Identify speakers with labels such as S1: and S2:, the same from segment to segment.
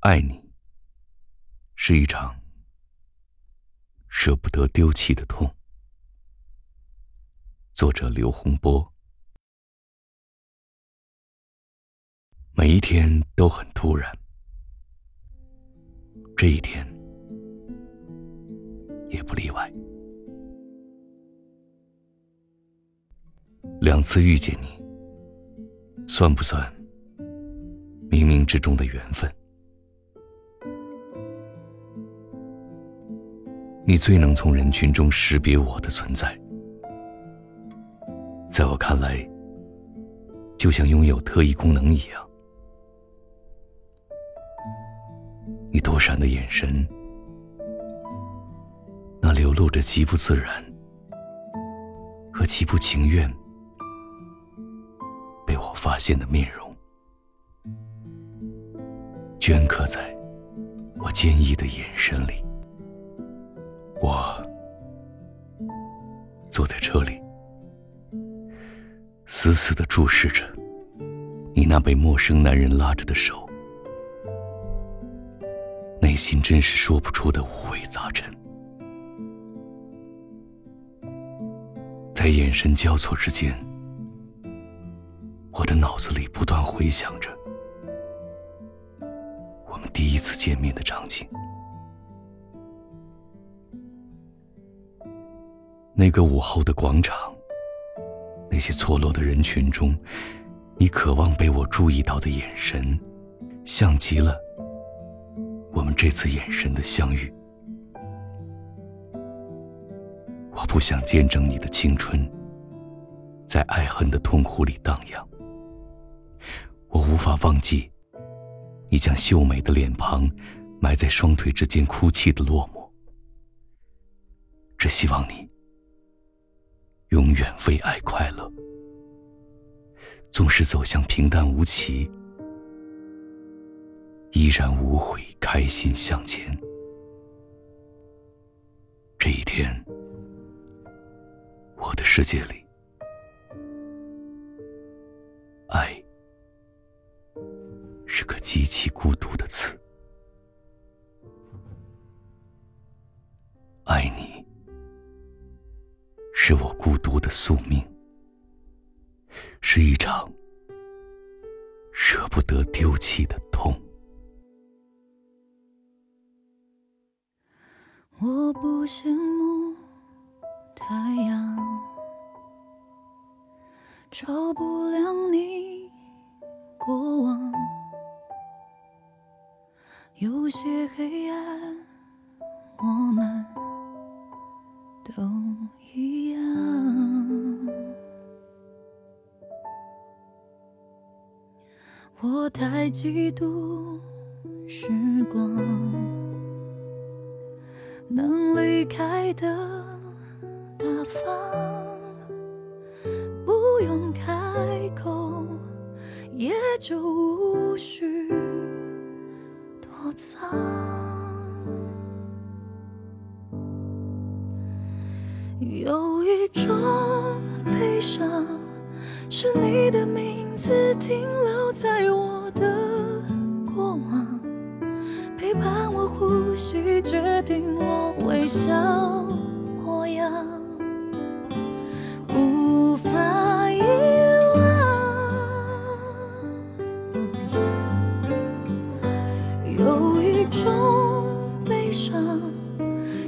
S1: 爱你是一场舍不得丢弃的痛。作者刘洪波。每一天都很突然，这一天也不例外。两次遇见你，算不算冥冥之中的缘分？你最能从人群中识别我的存在，在我看来，就像拥有特异功能一样。你躲闪的眼神，那流露着极不自然和极不情愿被我发现的面容，镌刻在我坚毅的眼神里。我坐在车里，死死的注视着你那被陌生男人拉着的手，内心真是说不出的五味杂陈。在眼神交错之间，我的脑子里不断回想着我们第一次见面的场景。那个午后的广场，那些错落的人群中，你渴望被我注意到的眼神，像极了我们这次眼神的相遇。我不想见证你的青春在爱恨的痛苦里荡漾，我无法忘记你将秀美的脸庞埋在双腿之间哭泣的落寞。只希望你。永远为爱快乐，纵使走向平淡无奇，依然无悔开心向前。这一天，我的世界里，爱是个极其孤独的词。爱你。是我孤独的宿命，是一场舍不得丢弃的痛。
S2: 我不羡慕太阳，照不亮你过往，有些黑暗，我们都一样。我太嫉妒时光，能离开的大方，不用开口，也就无需躲藏。有一种悲伤，是你的名。字停留在我的过往，陪伴我呼吸，决定我微笑模样，无法遗忘。有一种悲伤，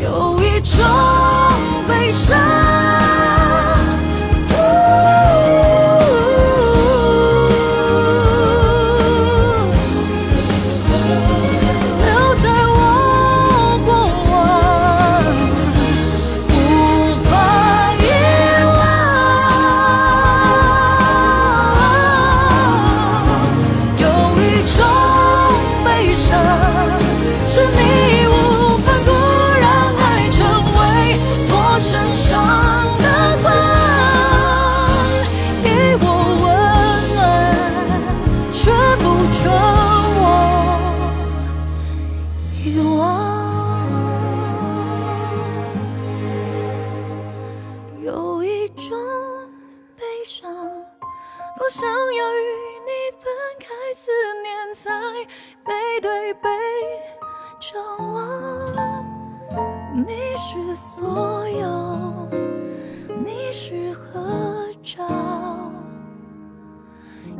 S2: 有一种。有一种悲伤，不想要与你分开，思念在背对背张望。你是所有，你是合照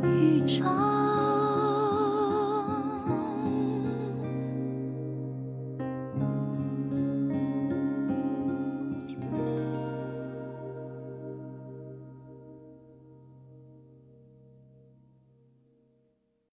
S2: 一张。